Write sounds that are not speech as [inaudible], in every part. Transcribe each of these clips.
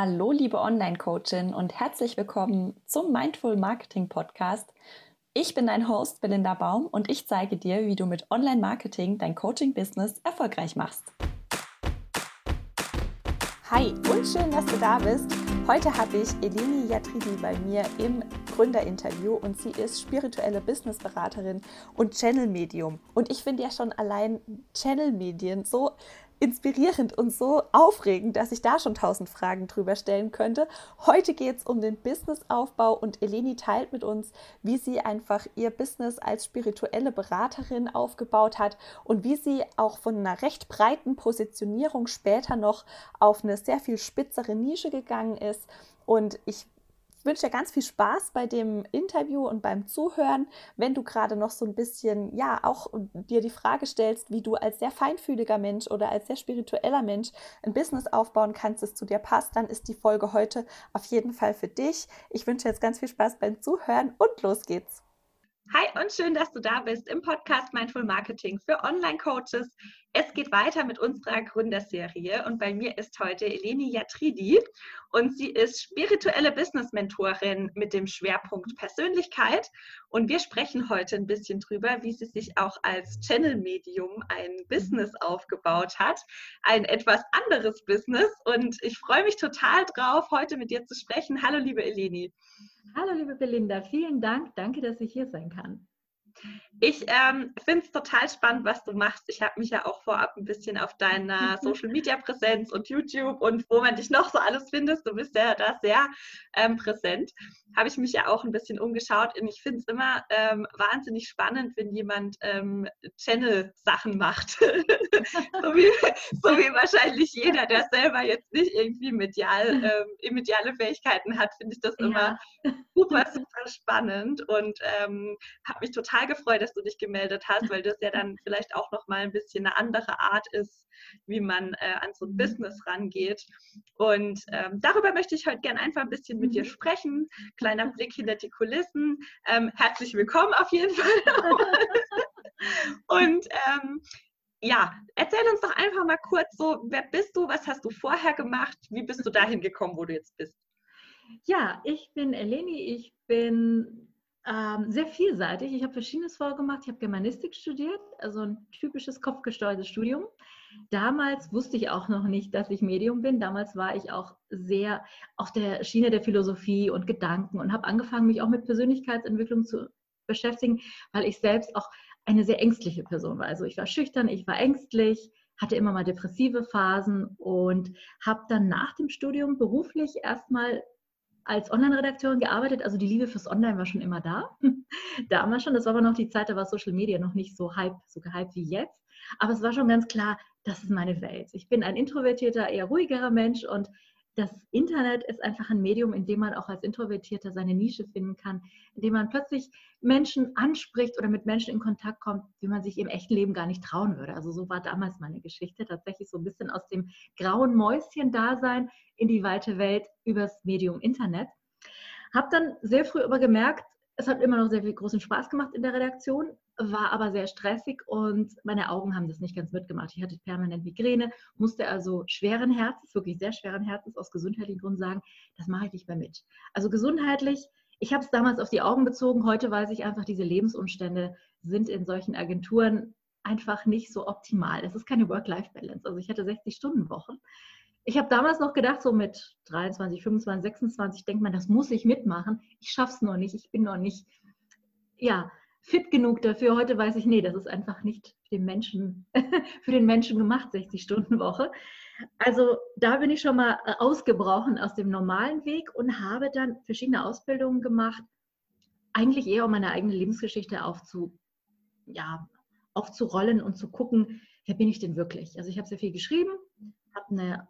Hallo, liebe Online-Coachin und herzlich willkommen zum Mindful Marketing Podcast. Ich bin dein Host Belinda Baum und ich zeige dir, wie du mit Online-Marketing dein Coaching-Business erfolgreich machst. Hi und schön, dass du da bist. Heute habe ich Eleni Yatridi bei mir im Gründerinterview und sie ist spirituelle Businessberaterin und Channel-Medium. Und ich finde ja schon allein Channel-Medien so inspirierend und so aufregend, dass ich da schon tausend Fragen drüber stellen könnte. Heute geht es um den Businessaufbau und Eleni teilt mit uns, wie sie einfach ihr Business als spirituelle Beraterin aufgebaut hat und wie sie auch von einer recht breiten Positionierung später noch auf eine sehr viel spitzere Nische gegangen ist. Und ich wünsche dir ganz viel Spaß bei dem Interview und beim Zuhören. Wenn du gerade noch so ein bisschen, ja, auch dir die Frage stellst, wie du als sehr feinfühliger Mensch oder als sehr spiritueller Mensch ein Business aufbauen kannst, das zu dir passt, dann ist die Folge heute auf jeden Fall für dich. Ich wünsche jetzt ganz viel Spaß beim Zuhören und los geht's. Hi und schön, dass du da bist im Podcast Mindful Marketing für Online-Coaches. Es geht weiter mit unserer Gründerserie und bei mir ist heute Eleni Yatridi und sie ist spirituelle Business-Mentorin mit dem Schwerpunkt Persönlichkeit und wir sprechen heute ein bisschen drüber, wie sie sich auch als Channel-Medium ein Business aufgebaut hat, ein etwas anderes Business und ich freue mich total drauf, heute mit dir zu sprechen. Hallo liebe Eleni. Hallo, liebe Belinda, vielen Dank. Danke, dass ich hier sein kann. Ich ähm, finde es total spannend, was du machst. Ich habe mich ja auch vorab ein bisschen auf deiner [laughs] Social Media Präsenz und YouTube und wo man dich noch so alles findest, du bist ja da sehr ähm, präsent, habe ich mich ja auch ein bisschen umgeschaut und ich finde es immer ähm, wahnsinnig spannend, wenn jemand ähm, Channel-Sachen macht. [laughs] so, wie, so, wie, wahrscheinlich jeder, der selber jetzt nicht irgendwie medial, ähm, mediale Fähigkeiten hat, finde ich das immer ja. super, super spannend und ähm, habe mich total gefreut, dass du dich gemeldet hast, weil das ja dann vielleicht auch nochmal ein bisschen eine andere Art ist, wie man äh, an so ein mhm. Business rangeht. Und ähm, darüber möchte ich heute gerne einfach ein bisschen mit dir mhm. sprechen. Kleiner Blick hinter die Kulissen. Ähm, herzlich willkommen auf jeden Fall. [laughs] Und ähm, ja, erzähl uns doch einfach mal kurz so, wer bist du, was hast du vorher gemacht, wie bist du dahin gekommen, wo du jetzt bist? Ja, ich bin Eleni, ich bin ähm, sehr vielseitig. Ich habe Verschiedenes vorgemacht. Ich habe Germanistik studiert, also ein typisches kopfgesteuertes Studium. Damals wusste ich auch noch nicht, dass ich Medium bin. Damals war ich auch sehr auf der Schiene der Philosophie und Gedanken und habe angefangen, mich auch mit Persönlichkeitsentwicklung zu beschäftigen, weil ich selbst auch eine sehr ängstliche Person war. Also ich war schüchtern, ich war ängstlich, hatte immer mal depressive Phasen und habe dann nach dem Studium beruflich erstmal als Online-Redakteurin gearbeitet. Also die Liebe fürs Online war schon immer da. [laughs] Damals schon. Das war aber noch die Zeit, da war Social Media noch nicht so hype, so gehypt wie jetzt. Aber es war schon ganz klar, das ist meine Welt. Ich bin ein introvertierter, eher ruhigerer Mensch und das Internet ist einfach ein Medium, in dem man auch als Introvertierter seine Nische finden kann, in dem man plötzlich Menschen anspricht oder mit Menschen in Kontakt kommt, wie man sich im echten Leben gar nicht trauen würde. Also so war damals meine Geschichte, tatsächlich so ein bisschen aus dem grauen Mäuschen-Dasein in die weite Welt übers Medium Internet. Habe dann sehr früh aber gemerkt, es hat immer noch sehr viel großen Spaß gemacht in der Redaktion, war aber sehr stressig und meine Augen haben das nicht ganz mitgemacht. Ich hatte permanent Migräne, musste also schweren Herzens, wirklich sehr schweren Herzens aus gesundheitlichen Gründen sagen, das mache ich nicht mehr mit. Also gesundheitlich, ich habe es damals auf die Augen bezogen, heute weiß ich einfach, diese Lebensumstände sind in solchen Agenturen einfach nicht so optimal. Es ist keine Work-Life-Balance. Also ich hatte 60-Stunden-Woche. Ich habe damals noch gedacht, so mit 23, 25, 26, denkt man, das muss ich mitmachen. Ich schaffe es noch nicht, ich bin noch nicht, ja, fit genug dafür. Heute weiß ich, nee, das ist einfach nicht für den Menschen, [laughs] für den Menschen gemacht, 60 Stunden Woche. Also da bin ich schon mal äh, ausgebrochen aus dem normalen Weg und habe dann verschiedene Ausbildungen gemacht, eigentlich eher um meine eigene Lebensgeschichte aufzu, ja, aufzurollen und zu gucken, wer bin ich denn wirklich? Also ich habe sehr viel geschrieben, habe eine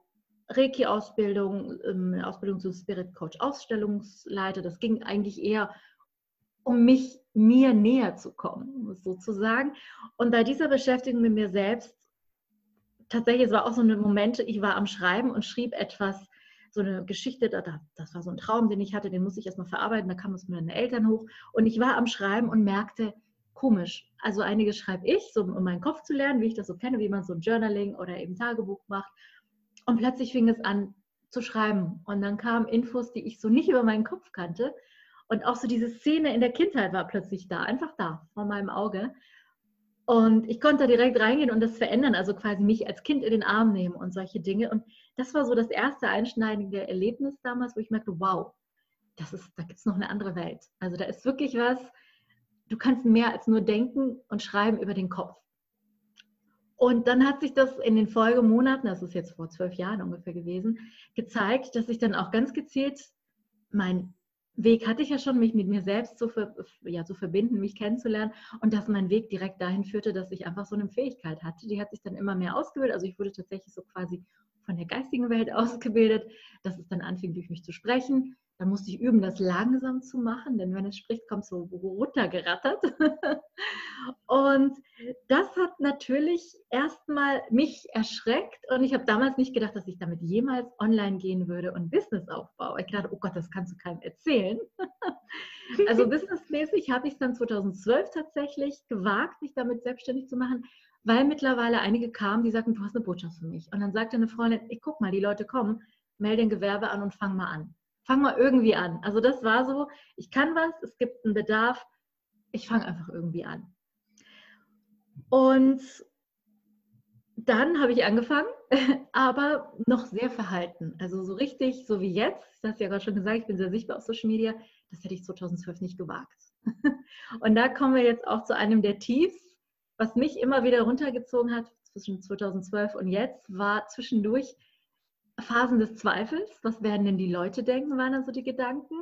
Reiki-Ausbildung, ähm, Ausbildung zum Spirit Coach Ausstellungsleiter. Das ging eigentlich eher um mich mir näher zu kommen, sozusagen. Und bei dieser Beschäftigung mit mir selbst, tatsächlich, es war auch so eine Momente, ich war am Schreiben und schrieb etwas, so eine Geschichte, das war so ein Traum, den ich hatte, den musste ich erstmal verarbeiten, da kam es mit meinen Eltern hoch. Und ich war am Schreiben und merkte, komisch. Also einiges schreibe ich, so um meinen Kopf zu lernen, wie ich das so kenne, wie man so ein Journaling oder eben Tagebuch macht. Und plötzlich fing es an, zu schreiben. Und dann kamen Infos, die ich so nicht über meinen Kopf kannte. Und auch so diese Szene in der Kindheit war plötzlich da, einfach da, vor meinem Auge. Und ich konnte da direkt reingehen und das verändern, also quasi mich als Kind in den Arm nehmen und solche Dinge. Und das war so das erste einschneidende Erlebnis damals, wo ich merkte, wow, das ist, da gibt es noch eine andere Welt. Also da ist wirklich was, du kannst mehr als nur denken und schreiben über den Kopf. Und dann hat sich das in den Folgemonaten, das ist jetzt vor zwölf Jahren ungefähr gewesen, gezeigt, dass ich dann auch ganz gezielt mein Weg hatte ich ja schon, mich mit mir selbst zu, ver, ja, zu verbinden, mich kennenzulernen und dass mein Weg direkt dahin führte, dass ich einfach so eine Fähigkeit hatte. Die hat sich dann immer mehr ausgebildet. Also ich wurde tatsächlich so quasi von der geistigen Welt [laughs] ausgebildet, dass es dann anfing, durch mich zu sprechen, dann musste ich üben, das langsam zu machen, denn wenn es spricht, kommt es so runtergerattert. [laughs] und das hat natürlich erstmal mich erschreckt und ich habe damals nicht gedacht, dass ich damit jemals online gehen würde und Business aufbaue. Ich dachte, oh Gott, das kannst du keinem erzählen. [laughs] also businessmäßig habe ich es dann 2012 tatsächlich gewagt, mich damit selbstständig zu machen, weil mittlerweile einige kamen, die sagten, du hast eine Botschaft für mich. Und dann sagte eine Freundin, ich guck mal, die Leute kommen, melde ein Gewerbe an und fang mal an fang mal irgendwie an. Also das war so, ich kann was, es gibt einen Bedarf, ich fange einfach irgendwie an. Und dann habe ich angefangen, [laughs] aber noch sehr verhalten. Also so richtig, so wie jetzt, das hast du ja gerade schon gesagt, ich bin sehr sichtbar auf Social Media, das hätte ich 2012 nicht gewagt. [laughs] Und da kommen wir jetzt auch zu einem der Tiefs, was mich immer wieder runtergezogen hat zwischen 2012 und jetzt, war zwischendurch Phasen des Zweifels. Was werden denn die Leute denken, waren dann so die Gedanken.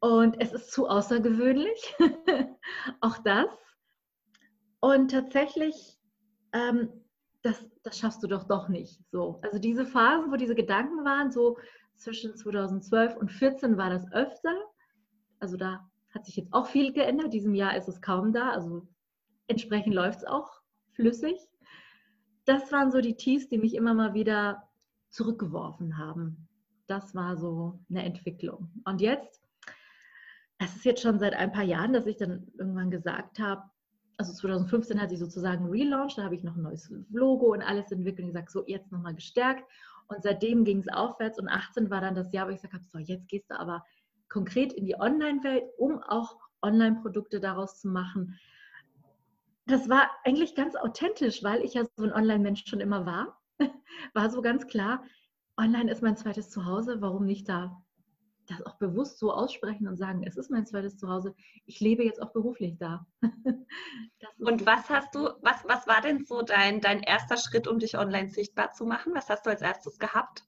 Und es ist zu außergewöhnlich. [laughs] Auch das. Und tatsächlich, ähm, das, das schaffst du doch doch nicht. So. Also diese Phasen, wo diese Gedanken waren, so zwischen 2012 und 2014 war das öfter. Also da hat sich jetzt auch viel geändert. Diesem Jahr ist es kaum da. Also entsprechend läuft es auch flüssig. Das waren so die Tiefs, die mich immer mal wieder zurückgeworfen haben. Das war so eine Entwicklung. Und jetzt, es ist jetzt schon seit ein paar Jahren, dass ich dann irgendwann gesagt habe, also 2015 hat sie sozusagen relaunched, da habe ich noch ein neues Logo und alles entwickelt und gesagt, so jetzt nochmal gestärkt. Und seitdem ging es aufwärts und 18 war dann das Jahr, wo ich gesagt habe, so jetzt gehst du aber konkret in die Online-Welt, um auch Online-Produkte daraus zu machen. Das war eigentlich ganz authentisch, weil ich ja so ein Online-Mensch schon immer war [laughs] war so ganz klar, online ist mein zweites Zuhause, warum nicht da das auch bewusst so aussprechen und sagen, es ist mein zweites Zuhause, ich lebe jetzt auch beruflich da. [laughs] und was hast du, was, was war denn so dein, dein erster Schritt, um dich online sichtbar zu machen? Was hast du als erstes gehabt?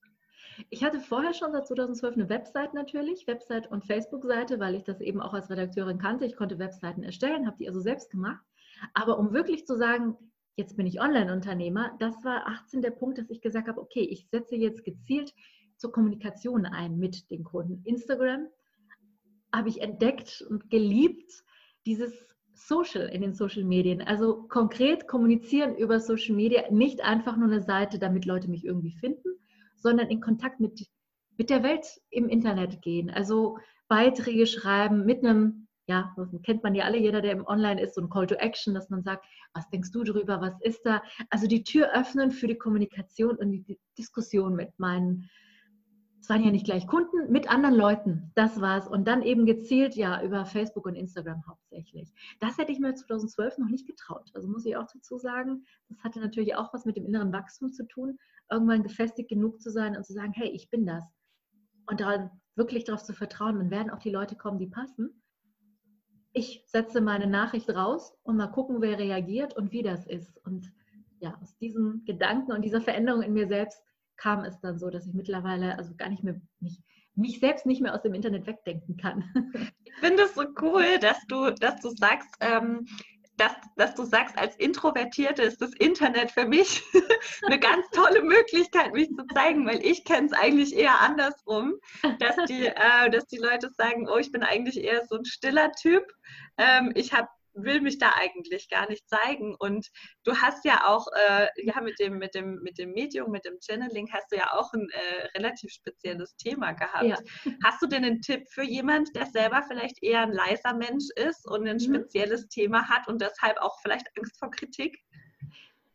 Ich hatte vorher schon seit 2012 eine Website natürlich, Website und Facebook-Seite, weil ich das eben auch als Redakteurin kannte. Ich konnte Webseiten erstellen, habe die also selbst gemacht. Aber um wirklich zu sagen, jetzt bin ich Online-Unternehmer, das war 18 der Punkt, dass ich gesagt habe, okay, ich setze jetzt gezielt zur Kommunikation ein mit den Kunden. Instagram habe ich entdeckt und geliebt, dieses Social in den Social Medien. Also konkret kommunizieren über Social Media, nicht einfach nur eine Seite, damit Leute mich irgendwie finden, sondern in Kontakt mit, mit der Welt im Internet gehen. Also Beiträge schreiben mit einem ja, das kennt man ja alle, jeder, der im Online ist, so ein Call to Action, dass man sagt, was denkst du darüber, was ist da? Also die Tür öffnen für die Kommunikation und die Diskussion mit meinen, es waren ja nicht gleich Kunden, mit anderen Leuten. Das war's. Und dann eben gezielt, ja, über Facebook und Instagram hauptsächlich. Das hätte ich mir 2012 noch nicht getraut. Also muss ich auch dazu sagen, das hatte natürlich auch was mit dem inneren Wachstum zu tun, irgendwann gefestigt genug zu sein und zu sagen, hey, ich bin das. Und dann wirklich darauf zu vertrauen, dann werden auch die Leute kommen, die passen ich setze meine Nachricht raus und mal gucken, wer reagiert und wie das ist. Und ja, aus diesem Gedanken und dieser Veränderung in mir selbst kam es dann so, dass ich mittlerweile also gar nicht mehr mich, mich selbst nicht mehr aus dem Internet wegdenken kann. Ich finde es so cool, dass du, dass du sagst, ähm, dass, dass du sagst, als Introvertierte ist das Internet für mich [laughs] eine ganz tolle Möglichkeit, mich zu zeigen, weil ich kenne es eigentlich eher andersrum, dass die, äh, dass die Leute sagen, oh, ich bin eigentlich eher so ein stiller Typ. Ähm, ich habe will mich da eigentlich gar nicht zeigen. Und du hast ja auch, äh, ja, mit dem, mit dem, mit dem Medium, mit dem Channeling hast du ja auch ein äh, relativ spezielles Thema gehabt. Ja. Hast du denn einen Tipp für jemand, der selber vielleicht eher ein leiser Mensch ist und ein mhm. spezielles Thema hat und deshalb auch vielleicht Angst vor Kritik?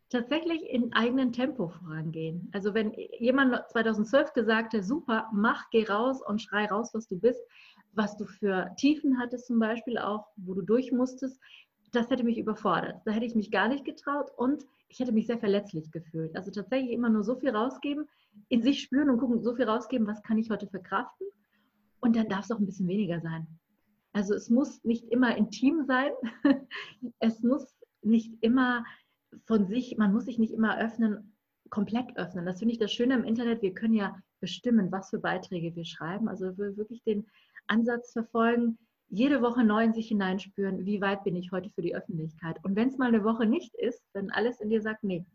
tatsächlich in eigenem Tempo vorangehen. Also wenn jemand 2012 gesagt hat, super, mach, geh raus und schrei raus, was du bist, was du für Tiefen hattest zum Beispiel auch, wo du durch musstest, das hätte mich überfordert. Da hätte ich mich gar nicht getraut und ich hätte mich sehr verletzlich gefühlt. Also tatsächlich immer nur so viel rausgeben, in sich spüren und gucken, so viel rausgeben, was kann ich heute verkraften und dann darf es auch ein bisschen weniger sein. Also es muss nicht immer intim sein, [laughs] es muss nicht immer von sich, man muss sich nicht immer öffnen, komplett öffnen. Das finde ich das Schöne im Internet. Wir können ja bestimmen, was für Beiträge wir schreiben. Also wir wirklich den Ansatz verfolgen, jede Woche neu in sich hineinspüren, wie weit bin ich heute für die Öffentlichkeit. Und wenn es mal eine Woche nicht ist, wenn alles in dir sagt, nee,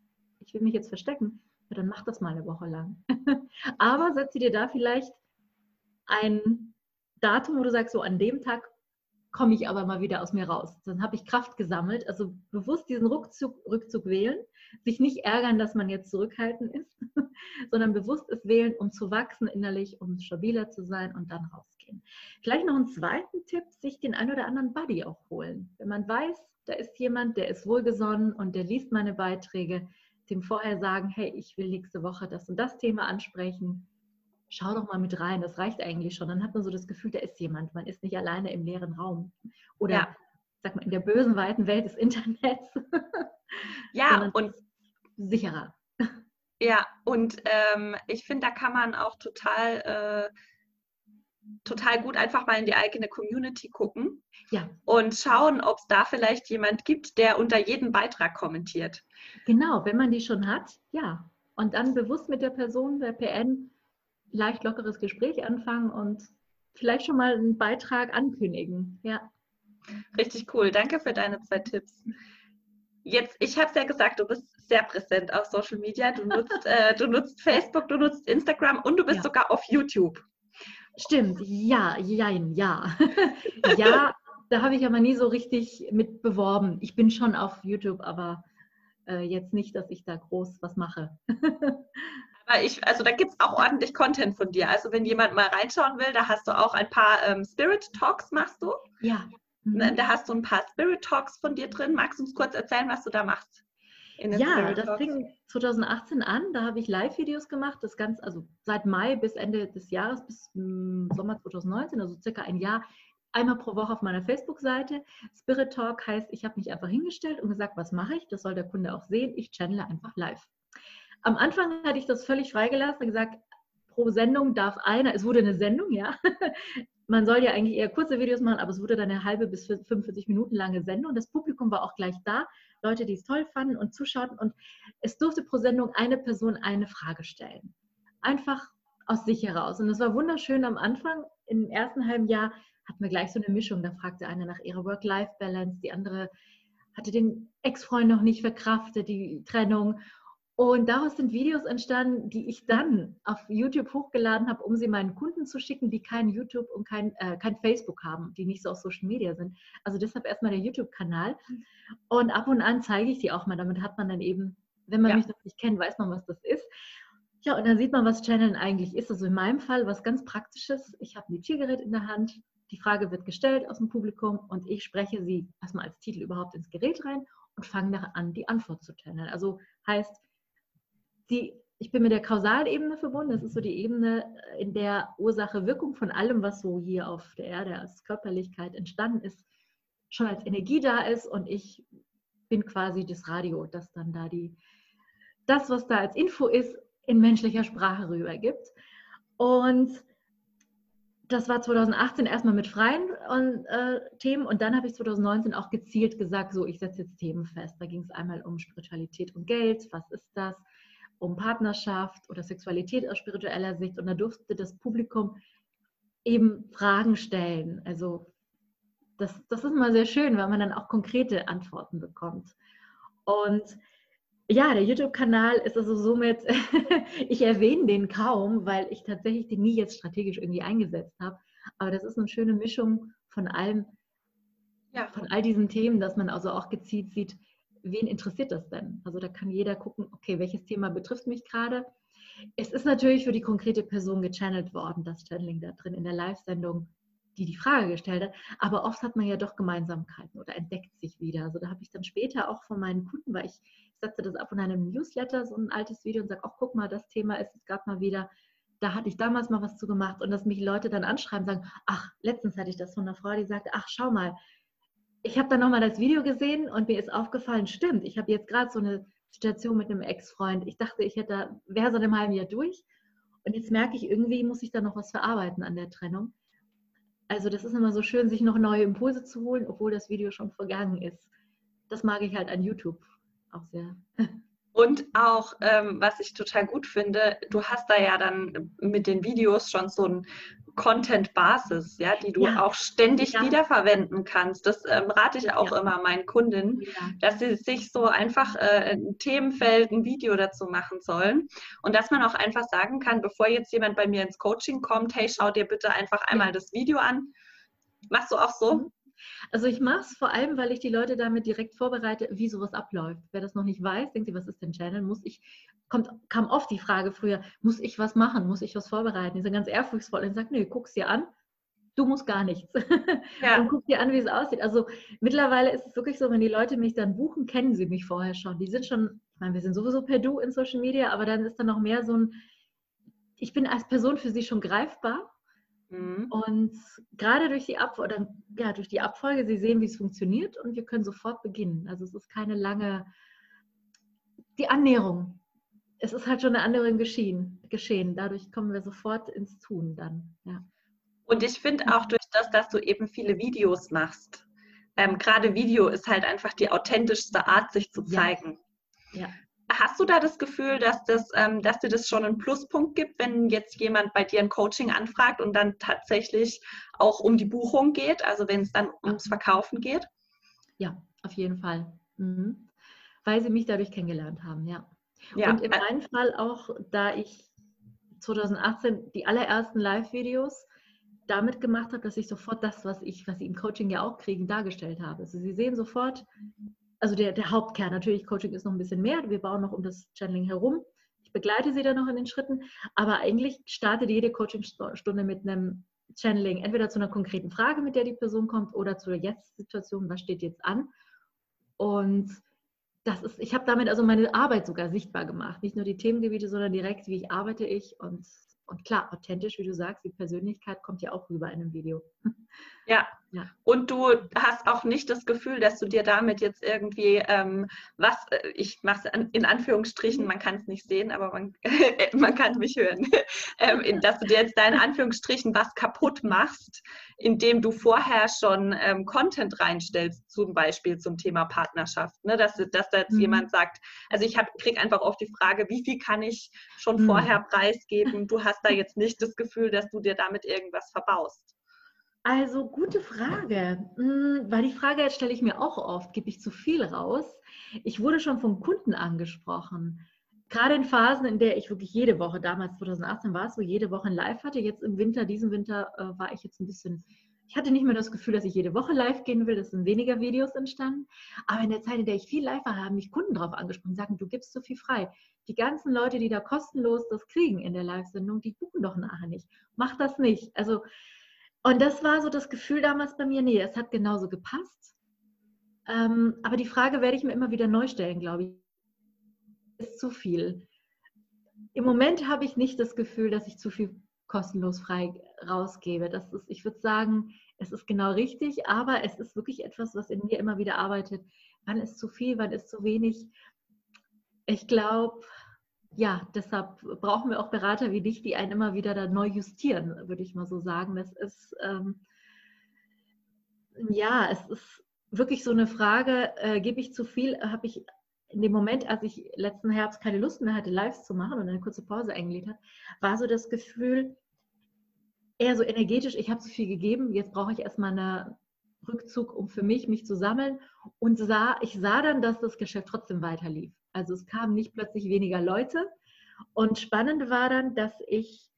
ich will mich jetzt verstecken, dann mach das mal eine Woche lang. [laughs] Aber setze dir da vielleicht ein Datum, wo du sagst, so an dem Tag komme ich aber mal wieder aus mir raus. Dann habe ich Kraft gesammelt, also bewusst diesen Rückzug, Rückzug wählen, sich nicht ärgern, dass man jetzt zurückhaltend ist, [laughs] sondern bewusst es wählen, um zu wachsen innerlich, um stabiler zu sein und dann rausgehen. Gleich noch einen zweiten Tipp, sich den ein oder anderen Buddy auch holen. Wenn man weiß, da ist jemand, der ist wohlgesonnen und der liest meine Beiträge, dem vorher sagen, hey, ich will nächste Woche das und das Thema ansprechen, schau doch mal mit rein, das reicht eigentlich schon. Dann hat man so das Gefühl, da ist jemand, man ist nicht alleine im leeren Raum. Oder, ja. sag mal, in der bösen, weiten Welt des Internets. [laughs] ja, und sicherer. Ja, und ähm, ich finde, da kann man auch total, äh, total gut einfach mal in die eigene Community gucken ja. und schauen, ob es da vielleicht jemand gibt, der unter jedem Beitrag kommentiert. Genau, wenn man die schon hat, ja. Und dann bewusst mit der Person der PN leicht lockeres Gespräch anfangen und vielleicht schon mal einen Beitrag ankündigen. Ja. Richtig cool. Danke für deine zwei Tipps. Jetzt, ich habe es ja gesagt, du bist sehr präsent auf Social Media. Du nutzt, [laughs] äh, du nutzt Facebook, du nutzt Instagram und du bist ja. sogar auf YouTube. Stimmt, ja, jein, ja. [laughs] ja, da habe ich aber nie so richtig mit beworben. Ich bin schon auf YouTube, aber äh, jetzt nicht, dass ich da groß was mache. [laughs] Aber ich, also da gibt es auch ordentlich Content von dir. Also wenn jemand mal reinschauen will, da hast du auch ein paar ähm, Spirit Talks, machst du? Ja. Mhm. Da hast du ein paar Spirit Talks von dir drin. Magst du uns kurz erzählen, was du da machst? Ja, das fing 2018 an. Da habe ich Live-Videos gemacht. Das Ganze, also seit Mai bis Ende des Jahres, bis hm, Sommer 2019, also circa ein Jahr, einmal pro Woche auf meiner Facebook-Seite. Spirit Talk heißt, ich habe mich einfach hingestellt und gesagt, was mache ich? Das soll der Kunde auch sehen. Ich channele einfach live. Am Anfang hatte ich das völlig freigelassen und gesagt, pro Sendung darf einer, es wurde eine Sendung, ja. [laughs] Man soll ja eigentlich eher kurze Videos machen, aber es wurde dann eine halbe bis 45 Minuten lange Sendung. Das Publikum war auch gleich da, Leute, die es toll fanden und zuschauten. Und es durfte pro Sendung eine Person eine Frage stellen. Einfach aus sich heraus. Und es war wunderschön am Anfang. Im ersten halben Jahr hatten wir gleich so eine Mischung. Da fragte eine nach ihrer Work-Life-Balance, die andere hatte den Ex-Freund noch nicht verkraftet, die Trennung. Und daraus sind Videos entstanden, die ich dann auf YouTube hochgeladen habe, um sie meinen Kunden zu schicken, die kein YouTube und kein, äh, kein Facebook haben, die nicht so auf Social Media sind. Also deshalb erstmal der YouTube-Kanal. Und ab und an zeige ich die auch mal. Damit hat man dann eben, wenn man ja. mich noch nicht kennt, weiß man, was das ist. Ja, und dann sieht man, was Channeln eigentlich ist. Also in meinem Fall was ganz Praktisches. Ich habe ein Diktiergerät in der Hand. Die Frage wird gestellt aus dem Publikum und ich spreche sie erstmal als Titel überhaupt ins Gerät rein und fange dann an, die Antwort zu channeln. Also heißt, die, ich bin mit der Kausalebene verbunden. Das ist so die Ebene, äh, in der Ursache-Wirkung von allem, was so hier auf der Erde als Körperlichkeit entstanden ist, schon als Energie da ist und ich bin quasi das Radio, das dann da die, das, was da als Info ist, in menschlicher Sprache rübergibt. Und das war 2018 erstmal mit freien äh, Themen und dann habe ich 2019 auch gezielt gesagt, so ich setze jetzt Themen fest. Da ging es einmal um Spiritualität und Geld, was ist das? Um Partnerschaft oder Sexualität aus spiritueller Sicht. Und da durfte das Publikum eben Fragen stellen. Also das, das ist immer sehr schön, weil man dann auch konkrete Antworten bekommt. Und ja, der YouTube-Kanal ist also somit, [laughs] ich erwähne den kaum, weil ich tatsächlich den nie jetzt strategisch irgendwie eingesetzt habe. Aber das ist eine schöne Mischung von allem, ja. von all diesen Themen, dass man also auch gezielt sieht, wen interessiert das denn? Also da kann jeder gucken, okay, welches Thema betrifft mich gerade. Es ist natürlich für die konkrete Person gechannelt worden, das Channeling da drin in der Live-Sendung, die die Frage gestellt hat. Aber oft hat man ja doch Gemeinsamkeiten oder entdeckt sich wieder. Also da habe ich dann später auch von meinen Kunden, weil ich setze das ab in einem Newsletter, so ein altes Video und sage, ach guck mal, das Thema ist es gerade mal wieder, da hatte ich damals mal was zu gemacht und dass mich Leute dann anschreiben, sagen, ach, letztens hatte ich das von einer Frau, die sagte, ach, schau mal, ich habe dann nochmal das Video gesehen und mir ist aufgefallen, stimmt, ich habe jetzt gerade so eine Situation mit einem Ex-Freund. Ich dachte, ich hätte, wäre so einem halben Jahr durch und jetzt merke ich, irgendwie muss ich da noch was verarbeiten an der Trennung. Also das ist immer so schön, sich noch neue Impulse zu holen, obwohl das Video schon vergangen ist. Das mag ich halt an YouTube auch sehr. [laughs] Und auch, ähm, was ich total gut finde, du hast da ja dann mit den Videos schon so ein Content-Basis, ja, die du ja. auch ständig ja. wiederverwenden kannst. Das ähm, rate ich auch ja. immer meinen Kunden, dass sie sich so einfach äh, ein Themenfeld, ein Video dazu machen sollen und dass man auch einfach sagen kann, bevor jetzt jemand bei mir ins Coaching kommt, hey, schau dir bitte einfach einmal das Video an. Machst du auch so? Mhm. Also ich mache es vor allem, weil ich die Leute damit direkt vorbereite, wie sowas abläuft. Wer das noch nicht weiß, denkt sich, was ist denn Channel? Muss ich, kommt, kam oft die Frage früher, muss ich was machen? Muss ich was vorbereiten? Die sind ganz ehrfurchtsvoll und sagen, nö, guck's dir an. Du musst gar nichts. [laughs] Ja. und guck dir an, wie es aussieht. Also mittlerweile ist es wirklich so, wenn die Leute mich dann buchen, kennen sie mich vorher schon. Die sind schon, ich meine, wir sind sowieso per Du in Social Media, aber dann ist da noch mehr so ein, ich bin als Person für sie schon greifbar Mhm. Und gerade durch die, Ab oder, ja, durch die Abfolge, Sie sehen, wie es funktioniert und wir können sofort beginnen. Also es ist keine lange, die Annäherung. Es ist halt schon eine Annäherung geschehen. geschehen. Dadurch kommen wir sofort ins Tun dann. Ja. Und ich finde auch durch das, dass du eben viele Videos machst, ähm, gerade Video ist halt einfach die authentischste Art, sich zu zeigen. Ja. ja. Hast du da das Gefühl, dass, das, ähm, dass dir das schon einen Pluspunkt gibt, wenn jetzt jemand bei dir ein Coaching anfragt und dann tatsächlich auch um die Buchung geht, also wenn es dann ums Verkaufen geht? Ja, auf jeden Fall. Mhm. Weil sie mich dadurch kennengelernt haben, ja. Ja. Und in meinem Fall auch, da ich 2018 die allerersten Live-Videos damit gemacht habe, dass ich sofort das, was ich, was sie im Coaching ja auch kriegen, dargestellt habe. Also sie sehen sofort, also der, der Hauptkern. Natürlich, Coaching ist noch ein bisschen mehr. Wir bauen noch um das Channeling herum. Ich begleite sie dann noch in den Schritten. Aber eigentlich startet jede Coachingstunde mit einem Channeling, entweder zu einer konkreten Frage, mit der die Person kommt, oder zur Jetzt-Situation, was steht jetzt an. Und das ist, ich habe damit also meine Arbeit sogar sichtbar gemacht. Nicht nur die Themengebiete, sondern direkt, wie ich arbeite ich und und klar, authentisch, wie du sagst, die Persönlichkeit kommt ja auch rüber in einem Video. Ja. Ja. Und du hast auch nicht das Gefühl, dass du dir damit jetzt irgendwie ähm, was, äh, ich mache es in Anführungsstrichen, man kann es nicht sehen, aber man, [laughs] man kann mich hören, [laughs] ähm, dass du dir jetzt da in Anführungsstrichen was kaputt machst, indem du vorher schon ähm, Content reinstellst, zum Beispiel zum Thema Partnerschaft. Ne? Dass, dass da jetzt mhm. jemand sagt, also ich kriege einfach oft die Frage, wie viel kann ich schon mhm. vorher preisgeben? Du hast da jetzt nicht das Gefühl, dass du dir damit irgendwas verbaust. Also gute Frage, hm, weil die Frage jetzt stelle ich mir auch oft, gebe ich zu viel raus? Ich wurde schon vom Kunden angesprochen. Gerade in Phasen, in der ich wirklich jede Woche, damals 2018 war es so, jede Woche ein Live hatte. Jetzt im Winter, diesen Winter äh, war ich jetzt ein bisschen, ich hatte nicht mehr das Gefühl, dass ich jede Woche live gehen will. Es sind weniger Videos entstanden. Aber in der Zeit, in der ich viel live war, haben mich Kunden darauf angesprochen, sagen, du gibst so viel frei. Die ganzen Leute, die da kostenlos das kriegen in der Live-Sendung, die buchen doch nachher nicht. Mach das nicht. Also und das war so das Gefühl damals bei mir, nee, es hat genauso gepasst. Ähm, aber die Frage werde ich mir immer wieder neu stellen, glaube ich. Ist zu viel. Im Moment habe ich nicht das Gefühl, dass ich zu viel kostenlos frei rausgebe. Das ist, ich würde sagen, es ist genau richtig, aber es ist wirklich etwas, was in mir immer wieder arbeitet. Wann ist zu viel, wann ist zu wenig? Ich glaube, ja, deshalb brauchen wir auch Berater wie dich, die einen immer wieder da neu justieren, würde ich mal so sagen. Das ist, ähm, ja, es ist wirklich so eine Frage, äh, gebe ich zu viel, habe ich in dem Moment, als ich letzten Herbst keine Lust mehr hatte, Lives zu machen und eine kurze Pause eingelegt habe, war so das Gefühl, eher so energetisch, ich habe zu viel gegeben, jetzt brauche ich erstmal einen Rückzug, um für mich, mich zu sammeln und sah, ich sah dann, dass das Geschäft trotzdem weiter lief. Also es kamen nicht plötzlich weniger Leute. Und spannend war dann, dass ich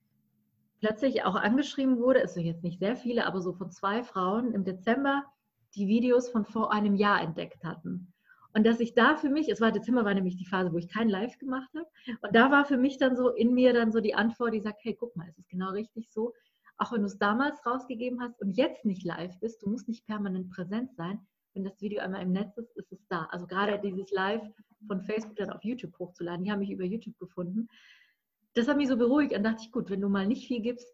plötzlich auch angeschrieben wurde, es sind jetzt nicht sehr viele, aber so von zwei Frauen im Dezember, die Videos von vor einem Jahr entdeckt hatten. Und dass ich da für mich, es war Dezember, war nämlich die Phase, wo ich kein Live gemacht habe. Und da war für mich dann so in mir dann so die Antwort, die sagt, hey, guck mal, es ist genau richtig so. Auch wenn du es damals rausgegeben hast und jetzt nicht live bist, du musst nicht permanent präsent sein, wenn das Video einmal im Netz ist, ist es da. Also gerade dieses Live von Facebook dann auf YouTube hochzuladen, die haben mich über YouTube gefunden. Das hat mich so beruhigt. Dann dachte ich, gut, wenn du mal nicht viel gibst,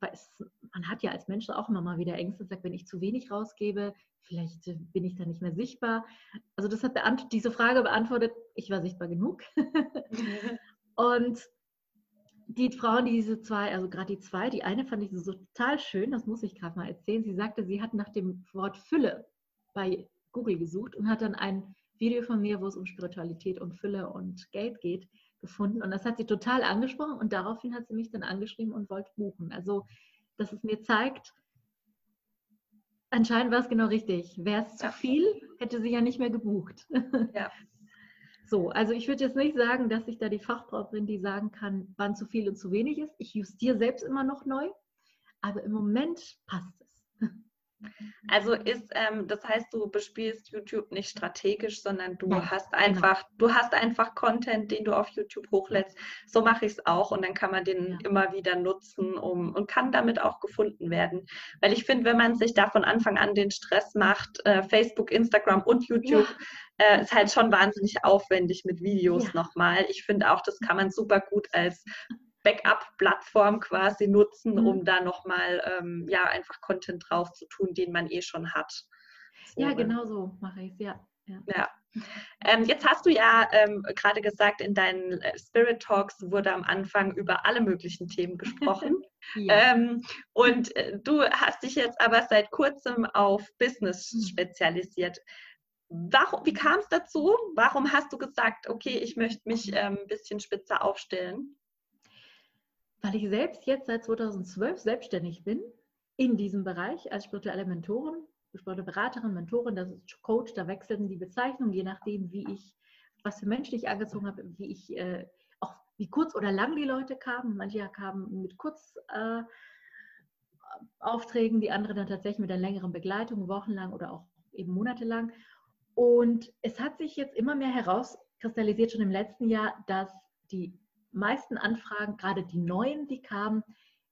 weil es, man hat ja als Mensch auch immer mal wieder Ängste, sagt, wenn ich zu wenig rausgebe, vielleicht äh, bin ich dann nicht mehr sichtbar. Also das hat diese Frage beantwortet, ich war sichtbar genug. [laughs] und die Frauen, diese zwei, also gerade die zwei, die eine fand ich so total schön, das muss ich gerade mal erzählen. Sie sagte, sie hat nach dem Wort Fülle bei Google gesucht und hat dann ein Video von mir, wo es um Spiritualität und Fülle und Geld geht, gefunden. Und das hat sie total angesprochen und daraufhin hat sie mich dann angeschrieben und wollte buchen. Also, dass es mir zeigt, anscheinend war es genau richtig. Wäre es ja. zu viel, hätte sie ja nicht mehr gebucht. [laughs] Ja. So, also ich würde jetzt nicht sagen, dass ich da die Fachfrau bin, die sagen kann, wann zu viel und zu wenig ist. Ich justiere selbst immer noch neu, aber im Moment passt es. Also ist, ähm, das heißt, du bespielst YouTube nicht strategisch, sondern du ja, hast genau. einfach, genau. du hast einfach Content, den du auf YouTube hochlädst. So mache ich es auch und dann kann man den ja. immer wieder nutzen um, und kann damit auch gefunden werden. Weil ich finde, wenn man sich da von Anfang an den Stress macht, äh, Facebook, Instagram und YouTube, ja. äh, ist halt schon wahnsinnig aufwendig mit Videos nochmal. Ich finde auch, das kann man super gut als Backup-Plattform quasi nutzen, mhm. um da nochmal ähm, ja, einfach Content drauf zu tun, den man eh schon hat. So, ja, genau so mache ich es, ja. ja. ja. Ähm, jetzt hast du ja ähm, gerade gesagt, in deinen äh, Spirit Talks wurde am Anfang über alle möglichen Themen gesprochen. [laughs] ja. ähm, und äh, du hast dich jetzt aber seit kurzem auf Business mhm. spezialisiert. Warum, wie kam es dazu? Warum hast du gesagt, okay, ich möchte mich mhm. ähm, ein bisschen spitzer aufstellen? Weil ich selbst jetzt seit 2012 selbstständig bin in diesem Bereich als spirituelle Mentorin, spirituelle Beraterin, Mentorin, das ist Coach, da wechseln die Bezeichnungen, je nachdem, wie ich, was für Menschen ich angezogen habe, wie ich äh, auch wie kurz oder lang die Leute kamen. Manche kamen mit Kurzaufträgen, äh, die anderen dann tatsächlich mit einer längeren Begleitung, wochenlang oder auch eben monatelang. Und es hat sich jetzt immer mehr herauskristallisiert, schon im letzten Jahr, dass die meisten Anfragen, gerade die neuen, die kamen,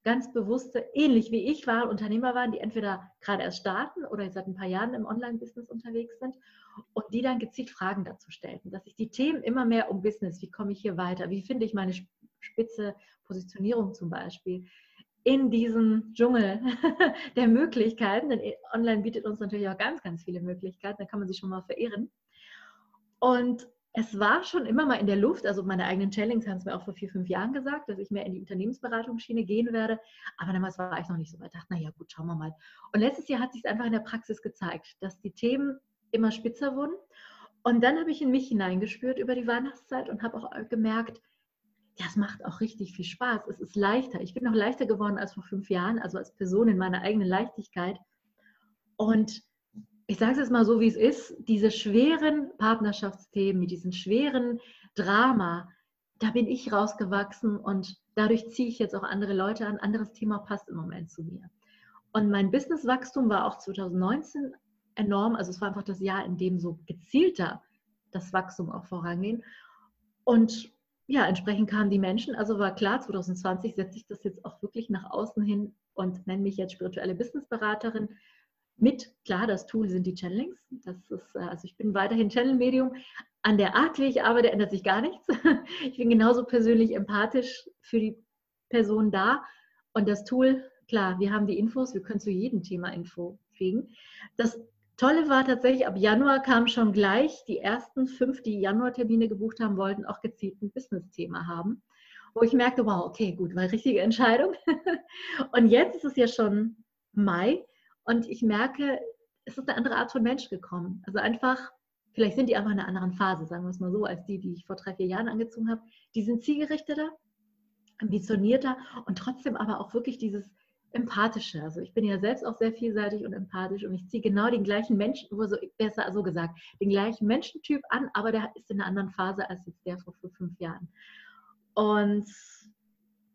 ganz bewusste, ähnlich wie ich war, Unternehmer waren, die entweder gerade erst starten oder seit ein paar Jahren im Online-Business unterwegs sind und die dann gezielt Fragen dazu stellten, dass sich die Themen immer mehr um Business, wie komme ich hier weiter, wie finde ich meine spitze Positionierung zum Beispiel, in diesem Dschungel [laughs] der Möglichkeiten, denn Online bietet uns natürlich auch ganz, ganz viele Möglichkeiten, da kann man sich schon mal verirren. Und es war schon immer mal in der Luft, also meine eigenen Challenge haben es mir auch vor vier, fünf Jahren gesagt, dass ich mehr in die Unternehmensberatungsschiene gehen werde. Aber damals war ich noch nicht so weit. Ich dachte, naja, gut, schauen wir mal. Und letztes Jahr hat sich einfach in der Praxis gezeigt, dass die Themen immer spitzer wurden. Und dann habe ich in mich hineingespürt über die Weihnachtszeit und habe auch gemerkt, ja, es macht auch richtig viel Spaß. Es ist leichter. Ich bin noch leichter geworden als vor fünf Jahren, also als Person in meiner eigenen Leichtigkeit. Und ich sage es jetzt mal so, wie es ist, diese schweren Partnerschaftsthemen, mit diesem schweren Drama, da bin ich rausgewachsen und dadurch ziehe ich jetzt auch andere Leute an. Anderes Thema passt im Moment zu mir. Und mein Businesswachstum war auch 2019 enorm. Also es war einfach das Jahr, in dem so gezielter das Wachstum auch voranging. Und ja, entsprechend kamen die Menschen. Also war klar, 2020 setze ich das jetzt auch wirklich nach außen hin und nenne mich jetzt spirituelle Businessberaterin mit, klar, das Tool sind die Channelings. Das ist, äh, also ich bin weiterhin Channel-Medium. An der Art, wie ich arbeite, ändert sich gar nichts. [laughs] Ich bin genauso persönlich empathisch für die Person da. Und das Tool, klar, wir haben die Infos, wir können zu jedem Thema Info kriegen. Das Tolle war tatsächlich, ab Januar kam schon gleich die ersten fünf, die Januar-Termine gebucht haben wollten, auch gezielt ein Business-Thema haben. Wo ich merkte, wow, okay, gut, war richtige Entscheidung. [laughs] Und jetzt ist es ja schon Mai und ich merke, es ist eine andere Art von Mensch gekommen. Also einfach, vielleicht sind die einfach in einer anderen Phase, sagen wir es mal so, als die, die ich vor drei, vier Jahren angezogen habe. Die sind zielgerichteter, ambitionierter und trotzdem aber auch wirklich dieses Empathische. Also ich bin ja selbst auch sehr vielseitig und empathisch und ich ziehe genau den gleichen Menschen, besser so gesagt, den gleichen Menschentyp an, aber der ist in einer anderen Phase als jetzt der vor fünf Jahren. Und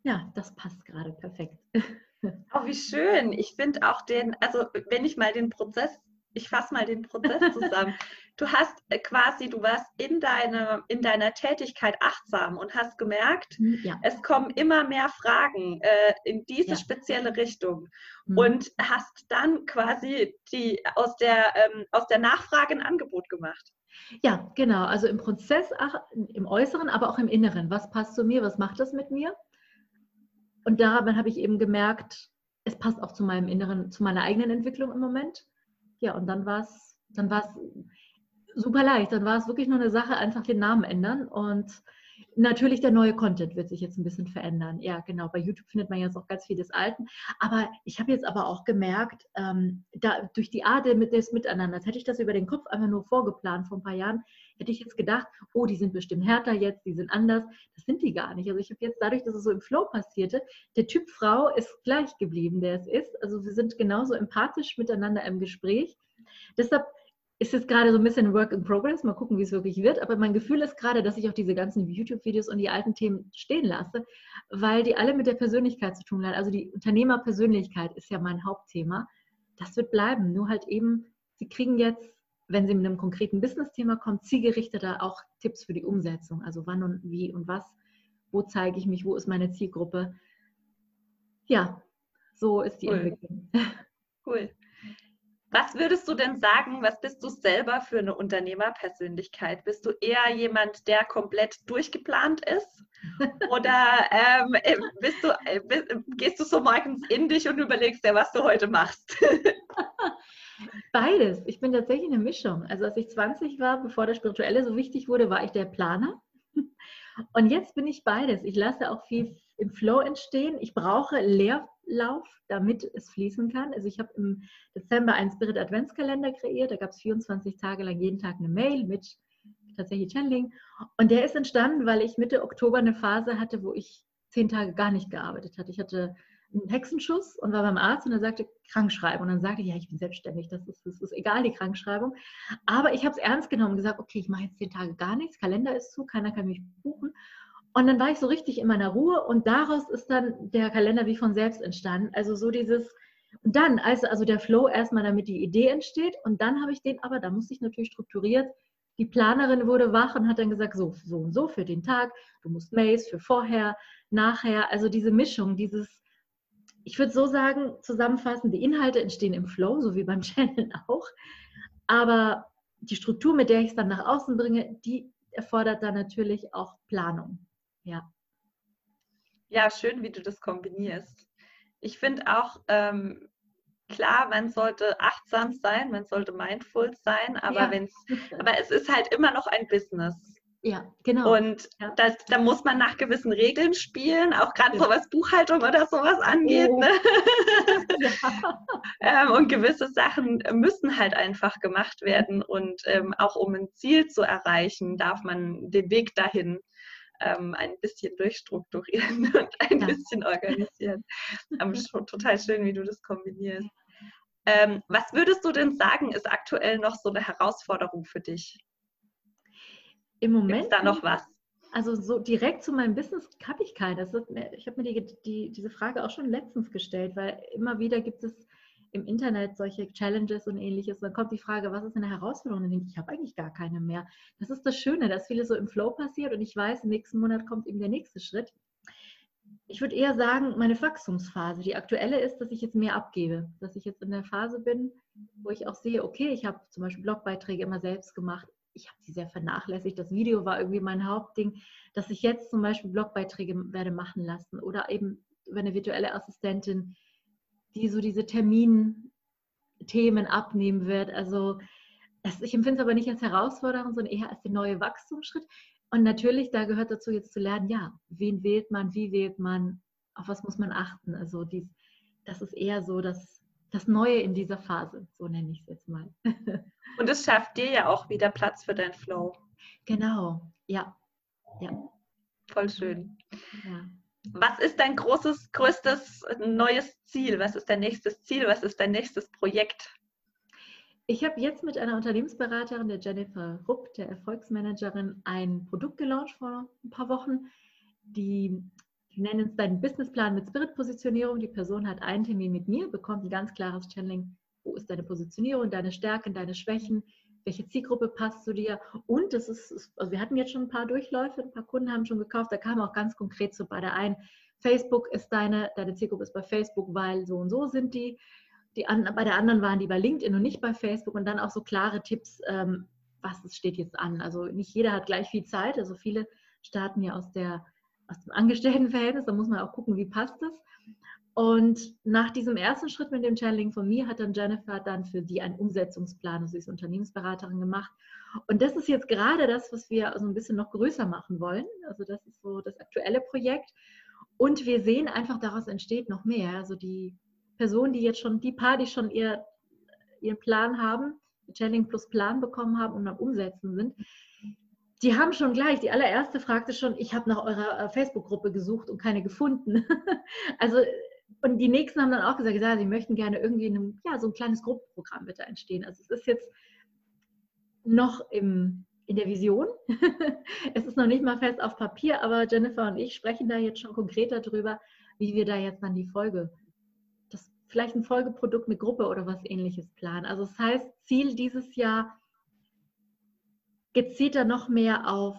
ja, das passt gerade perfekt. [laughs] Oh, wie schön. Ich finde auch den, also wenn ich mal den Prozess, ich fasse mal den Prozess zusammen. du hast äh, quasi, du warst in, deine, in deiner Tätigkeit achtsam und hast gemerkt, mhm, ja. es kommen immer mehr Fragen äh, in diese ja. spezielle Richtung mhm. und hast dann quasi die, aus, der, ähm, aus der Nachfrage ein Angebot gemacht. Ja, genau. Also im Prozess, im Äußeren, aber auch im Inneren. Was passt zu mir? Was macht das mit mir? Und daran habe ich eben gemerkt, es passt auch zu meinem Inneren, zu meiner eigenen Entwicklung im Moment. Ja, und dann war es, dann war es super leicht. Dann war es wirklich nur eine Sache, einfach den Namen ändern und Natürlich, der neue Content wird sich jetzt ein bisschen verändern. Ja, genau. Bei YouTube findet man jetzt auch ganz viel des Alten. Aber ich habe jetzt aber auch gemerkt, ähm, da, durch die Art des Miteinanders, hätte ich das über den Kopf einfach nur vorgeplant vor ein paar Jahren, hätte ich jetzt gedacht, oh, die sind bestimmt härter jetzt, die sind anders. Das sind die gar nicht. Also ich habe jetzt dadurch, dass es so im Flow passierte, der Typ Frau ist gleich geblieben, der es ist. Also wir sind genauso empathisch miteinander im Gespräch. Deshalb ist jetzt gerade so ein bisschen Work in Progress. Mal gucken, wie es wirklich wird. Aber mein Gefühl ist gerade, dass ich auch diese ganzen YouTube-Videos und die alten Themen stehen lasse, weil die alle mit der Persönlichkeit zu tun haben. Also die Unternehmerpersönlichkeit ist ja mein Hauptthema. Das wird bleiben. Nur halt eben, Sie kriegen jetzt, wenn Sie mit einem konkreten Business-Thema kommen, zielgerichteter auch Tipps für die Umsetzung. Also wann und wie und was. Wo zeige ich mich? Wo ist meine Zielgruppe? Ja, so ist die cool. Entwicklung. Cool. Was würdest du denn sagen, was bist du selber für eine Unternehmerpersönlichkeit? Bist du eher jemand, der komplett durchgeplant ist? Oder ähm, äh, bist du, äh, bist, gehst du so morgens in dich und überlegst dir, was du heute machst? [laughs] Beides. Ich bin tatsächlich eine Mischung. Also als ich 20 war, bevor der Spirituelle so wichtig wurde, war ich der Planer. Und jetzt bin ich beides. Ich lasse auch viel im Flow entstehen. Ich brauche Leerlauf, damit es fließen kann. Also ich habe im Dezember einen Spirit Adventskalender kreiert. Da gab es 24 Tage lang jeden Tag eine Mail mit tatsächlich Channeling. Und der ist entstanden, weil ich Mitte Oktober eine Phase hatte, wo ich zehn Tage gar nicht gearbeitet hatte. Ich hatte einen Hexenschuss und war beim Arzt und er sagte Krankschreibung. Und dann sagte ich, ja, ich bin selbstständig, das ist, das ist egal, die Krankschreibung. Aber ich habe es ernst genommen und gesagt, okay, ich mache jetzt zehn Tage gar nichts, Kalender ist zu, keiner kann mich buchen. Und dann war ich so richtig in meiner Ruhe und daraus ist dann der Kalender wie von selbst entstanden. Also so dieses, und dann, also, also der Flow erstmal, damit die Idee entsteht und dann habe ich den, aber da musste ich natürlich strukturiert, die Planerin wurde wach und hat dann gesagt, so, so und so für den Tag, du musst Mails für vorher, nachher, also diese Mischung, dieses, ich würde so sagen, zusammenfassen, die Inhalte entstehen im Flow, so wie beim [laughs] Channel auch, aber die Struktur, mit der ich es dann nach außen bringe, die erfordert dann natürlich auch Planung. Ja. Ja, schön, wie du das kombinierst. Ich finde auch, ähm, klar, man sollte achtsam sein, man sollte mindful sein, aber, ja. wenn's, [laughs] aber es ist halt immer noch ein Business. Ja, genau. Und ja. Das, da muss man nach gewissen Regeln spielen, auch gerade ja. so was Buchhaltung oder sowas angeht. Oh. Ne? [laughs] [laughs] Ähm, und gewisse Sachen müssen halt einfach gemacht werden. Und ähm, auch um ein Ziel zu erreichen, darf man den Weg dahin ähm, ein bisschen durchstrukturieren [laughs] und ein ja. bisschen organisieren. Ähm, schon total schön, wie du das kombinierst. Ähm, was würdest du denn sagen, ist aktuell noch so eine Herausforderung für dich? Im Moment. Ist da noch was? Also so direkt zu meinem Business habe ich keine. ich habe mir die, die, diese Frage auch schon letztens gestellt, weil immer wieder gibt es im Internet solche Challenges und ähnliches. Dann kommt die Frage, was ist eine Herausforderung? Und dann denke ich, ich habe eigentlich gar keine mehr. Das ist das Schöne, dass vieles so im Flow passiert und ich weiß, im nächsten Monat kommt eben der nächste Schritt. Ich würde eher sagen, meine Wachstumsphase. Die aktuelle ist, dass ich jetzt mehr abgebe, dass ich jetzt in der Phase bin, wo ich auch sehe, okay, ich habe zum Beispiel Blogbeiträge immer selbst gemacht. Ich habe sie sehr vernachlässigt. Das Video war irgendwie mein Hauptding, dass ich jetzt zum Beispiel Blogbeiträge werde machen lassen oder eben über eine virtuelle Assistentin die so diese Terminthemen abnehmen wird. Also das, ich empfinde es aber nicht als Herausforderung, sondern eher als den neuen Wachstumsschritt. Und natürlich, da gehört dazu jetzt zu lernen, ja, wen wählt man, wie wählt man, auf was muss man achten. Also dies, das ist eher so das, das Neue in dieser Phase, so nenne ich es jetzt mal. [laughs] Und es schafft dir ja auch wieder Platz für dein Flow. Genau, ja. ja. Voll schön. Ja. Was ist dein großes, größtes neues Ziel? Was ist dein nächstes Ziel? Was ist dein nächstes Projekt? Ich habe jetzt mit einer Unternehmensberaterin, der Jennifer Rupp, der Erfolgsmanagerin, ein Produkt gelauncht vor ein paar Wochen. Die, die nennen es deinen Businessplan mit Spirit-Positionierung. Die Person hat einen Termin mit mir, bekommt ein ganz klares Channeling. Wo ist deine Positionierung, deine Stärken, deine Schwächen? welche Zielgruppe passt zu dir. Und das ist, also wir hatten jetzt schon ein paar Durchläufe, ein paar Kunden haben schon gekauft, da kam auch ganz konkret so bei der einen, Facebook ist deine, deine Zielgruppe ist bei Facebook, weil so und so sind die. die an, bei der anderen waren die bei LinkedIn und nicht bei Facebook und dann auch so klare Tipps, ähm, was steht jetzt an. Also nicht jeder hat gleich viel Zeit, also viele starten ja aus, der, aus dem Angestelltenverhältnis, da muss man auch gucken, wie passt das. Und nach diesem ersten Schritt mit dem Channeling von mir hat dann Jennifer dann für die einen Umsetzungsplan, also sie ist Unternehmensberaterin gemacht. Und das ist jetzt gerade das, was wir so ein bisschen noch größer machen wollen. Also das ist so das aktuelle Projekt. Und wir sehen einfach, daraus entsteht noch mehr. Also die Personen, die jetzt schon, die paar, die schon ihr, ihren Plan haben, Channeling plus Plan bekommen haben und am Umsetzen sind, die haben schon gleich, die allererste fragte schon, ich habe nach eurer äh, Facebook-Gruppe gesucht und keine gefunden. [laughs] also und die nächsten haben dann auch gesagt, ja, sie möchten gerne irgendwie einem, ja, so ein kleines Gruppenprogramm bitte entstehen. Also es ist jetzt noch im, in der Vision. [laughs] es ist noch nicht mal fest auf Papier, aber Jennifer und ich sprechen da jetzt schon konkreter drüber, wie wir da jetzt dann die Folge, das vielleicht ein Folgeprodukt mit Gruppe oder was ähnliches planen. Also das heißt, Ziel dieses Jahr gezielter noch mehr auf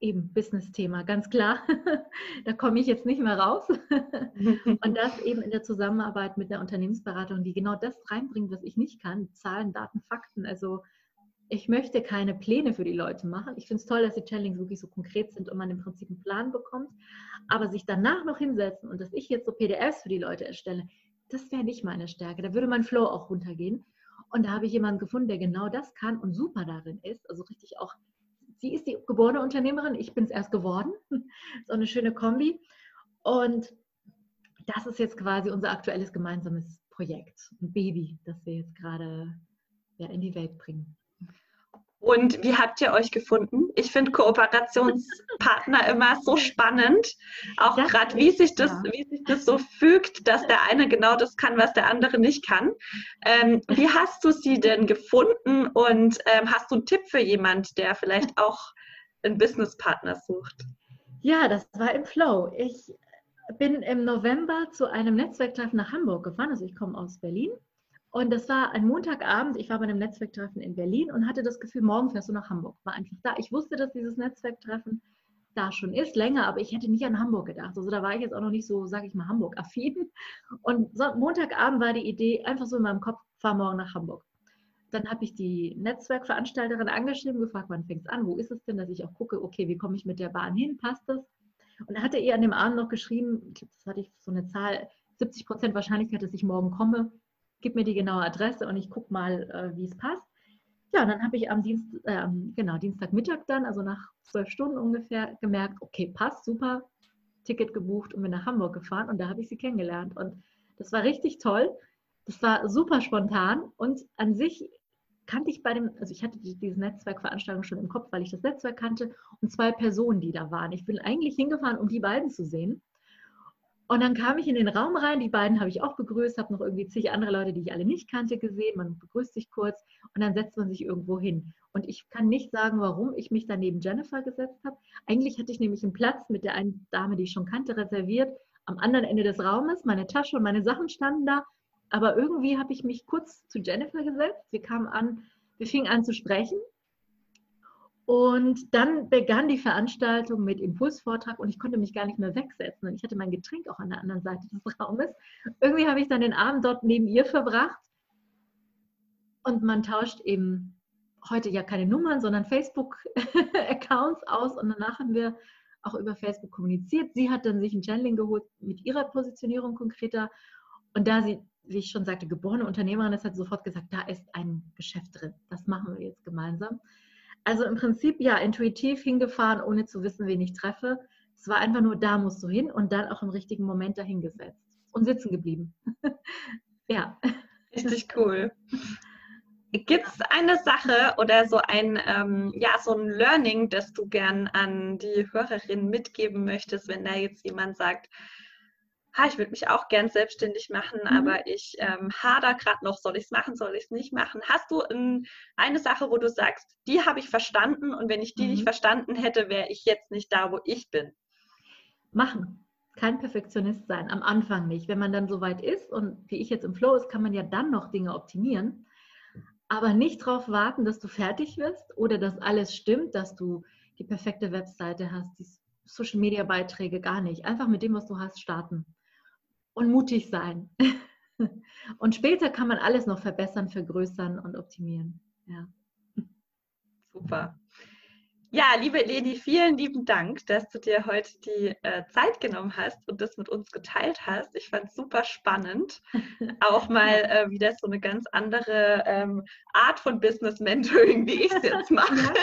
eben Business-Thema, ganz klar. [laughs] da komme ich jetzt nicht mehr raus. [laughs] und das eben in der Zusammenarbeit mit der Unternehmensberatung, die genau das reinbringt, was ich nicht kann, Zahlen, Daten, Fakten. Also ich möchte keine Pläne für die Leute machen. Ich finde es toll, dass die Challenge wirklich so konkret sind und man im Prinzip einen Plan bekommt. Aber sich danach noch hinsetzen und dass ich jetzt so PDFs für die Leute erstelle, das wäre nicht meine Stärke. Da würde mein Flow auch runtergehen. Und da habe ich jemanden gefunden, der genau das kann und super darin ist. Also richtig auch sie ist die geborene Unternehmerin, ich bin es erst geworden. [laughs] so eine schöne Kombi. Und das ist jetzt quasi unser aktuelles gemeinsames Projekt, ein Baby, das wir jetzt gerade ja, in die Welt bringen. Und wie habt ihr euch gefunden? Ich finde Kooperationspartner immer so spannend, auch gerade wie sich das, wie sich das so fügt, dass der eine genau das kann, was der andere nicht kann. Ähm, wie hast du sie denn gefunden und ähm, hast du einen Tipp für jemand, der vielleicht auch einen Businesspartner sucht? Ja, das war im Flow. Ich bin im November zu einem Netzwerktreffen nach Hamburg gefahren. Also ich komme aus Berlin und das war ein Montagabend. Ich war bei einem Netzwerktreffen in Berlin und hatte das Gefühl, morgen fährst du nach Hamburg. War einfach da. Ich wusste, dass dieses Netzwerktreffen da schon ist, länger, aber ich hätte nicht an Hamburg gedacht. Also da war ich jetzt auch noch nicht so, sage ich mal, Hamburg-affin. Und Montagabend war die Idee, einfach so in meinem Kopf, fahr morgen nach Hamburg. Dann habe ich die Netzwerkveranstalterin angeschrieben, gefragt, wann fängt es an, wo ist es denn, dass ich auch gucke, okay, wie komme ich mit der Bahn hin, passt das? Und hatte ihr an dem Abend noch geschrieben, ich glaube, das hatte ich so eine Zahl, 70 Prozent Wahrscheinlichkeit, dass ich morgen komme gib mir die genaue Adresse und ich gucke mal, äh, wie es passt. Ja, und dann habe ich am Dienst, äh, genau, Dienstagmittag dann, also nach zwölf Stunden ungefähr, gemerkt, okay, passt, super, Ticket gebucht und bin nach Hamburg gefahren und da habe ich sie kennengelernt. Und das war richtig toll. Das war super spontan und an sich kannte ich bei dem, also ich hatte diese Netzwerkveranstaltung schon im Kopf, weil ich das Netzwerk kannte und zwei Personen, die da waren. Ich bin eigentlich hingefahren, um die beiden zu sehen. Und dann kam ich in den Raum rein, die beiden habe ich auch begrüßt, habe noch irgendwie zig andere Leute, die ich alle nicht kannte, gesehen. Man begrüßt sich kurz und dann setzt man sich irgendwo hin. Und ich kann nicht sagen, warum ich mich da neben Jennifer gesetzt habe. Eigentlich hatte ich nämlich einen Platz mit der einen Dame, die ich schon kannte, reserviert, am anderen Ende des Raumes. Meine Tasche und meine Sachen standen da. Aber irgendwie habe ich mich kurz zu Jennifer gesetzt. Wir kamen an, wir fingen an zu sprechen und dann begann die Veranstaltung mit Impulsvortrag und ich konnte mich gar nicht mehr wegsetzen. Und ich hatte mein Getränk auch an der anderen Seite des [laughs] Raumes. Irgendwie habe ich dann den Abend dort neben ihr verbracht. Und man tauscht eben heute ja keine Nummern, sondern Facebook-Accounts aus. Und danach haben wir auch über Facebook kommuniziert. Sie hat dann sich ein Channeling geholt mit ihrer Positionierung konkreter. Und da sie, wie ich schon sagte, geborene Unternehmerin ist, hat sofort gesagt, da ist ein Geschäft drin. Das machen wir jetzt gemeinsam. Also im Prinzip ja intuitiv hingefahren, ohne zu wissen, wen ich treffe. Es war einfach nur, da musst du hin und dann auch im richtigen Moment dahingesetzt und sitzen geblieben. [laughs] ja. Richtig cool. [laughs] Gibt es eine Sache oder so ein, ähm, ja, so ein Learning, das du gern an die Hörerinnen mitgeben möchtest, wenn da jetzt jemand sagt, ha, ich würde mich auch gern selbstständig machen, mhm. aber ich ähm, hader gerade noch, soll ich es machen, soll ich es nicht machen? Hast du in, eine Sache, wo du sagst, die habe ich verstanden und wenn ich die mhm. nicht verstanden hätte, wäre ich jetzt nicht da, wo ich bin? Machen. Kein Perfektionist sein, am Anfang nicht. Wenn man dann so weit ist und wie ich jetzt im Flow ist, kann man ja dann noch Dinge optimieren. aber nicht darauf warten, dass du fertig wirst oder dass alles stimmt, dass du die perfekte Webseite hast, die Social-Media-Beiträge, gar nicht. Einfach mit dem, was du hast, starten und mutig sein. [laughs] Und später kann man alles noch verbessern, vergrößern und optimieren. Ja. Super. Ja, liebe Eleni, vielen lieben Dank, dass du dir heute die äh, Zeit genommen hast und das mit uns geteilt hast. Ich fand es super spannend. [laughs] Auch mal äh, wieder so eine ganz andere ähm, Art von Business Mentoring, [laughs] wie ich es jetzt mache. [laughs]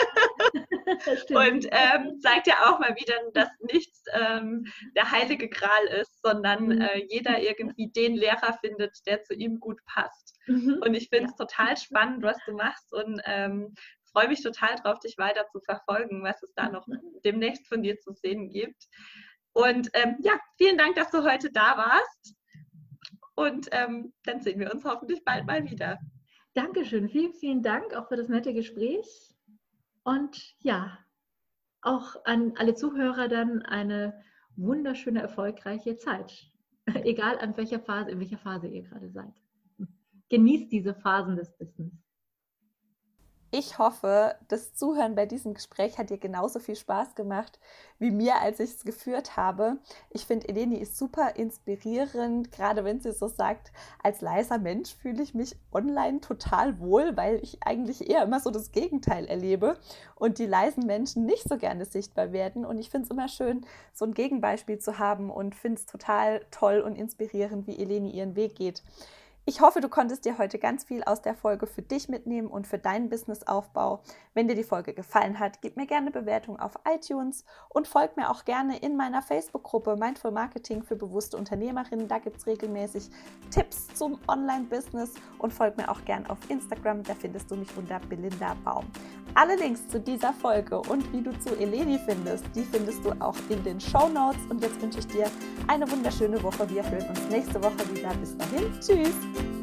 Und ähm, zeigt ja auch mal wieder, dass nichts ähm, der heilige Gral ist, sondern mhm. äh, jeder irgendwie den Lehrer findet, der zu ihm gut passt. Mhm. Und ich finde es ja. total spannend, was du machst und ähm, freue mich total drauf, dich weiter zu verfolgen, was es da noch demnächst von dir zu sehen gibt. Und ähm, ja, vielen Dank, dass du heute da warst. Und ähm, dann sehen wir uns hoffentlich bald mal wieder. Dankeschön, vielen, vielen Dank auch für das nette Gespräch. Und ja, auch an alle Zuhörer dann eine wunderschöne, erfolgreiche Zeit. [laughs] Egal an welcher Phase, in welcher Phase ihr gerade seid. Genießt diese Phasen des Business. Ich hoffe, das Zuhören bei diesem Gespräch hat dir genauso viel Spaß gemacht wie mir, als ich es geführt habe. Ich finde, Eleni ist super inspirierend, gerade wenn sie so sagt, als leiser Mensch fühle ich mich online total wohl, weil ich eigentlich eher immer so das Gegenteil erlebe und die leisen Menschen nicht so gerne sichtbar werden. Und ich finde es immer schön, so ein Gegenbeispiel zu haben und finde es total toll und inspirierend, wie Eleni ihren Weg geht. Ich hoffe, du konntest dir heute ganz viel aus der Folge für dich mitnehmen und für deinen Businessaufbau. Wenn dir die Folge gefallen hat, gib mir gerne Bewertung auf iTunes und folg mir auch gerne in meiner Facebook-Gruppe Mindful Marketing für bewusste Unternehmerinnen. Da gibt es regelmäßig Tipps zum Online-Business und folg mir auch gerne auf Instagram. Da findest du mich unter Belinda Baum. Alle Links zu dieser Folge und wie du zu Eleni findest, die findest du auch in den Show Notes. Und jetzt wünsche ich dir eine wunderschöne Woche. Wir hören uns nächste Woche wieder. Bis dahin. Tschüss.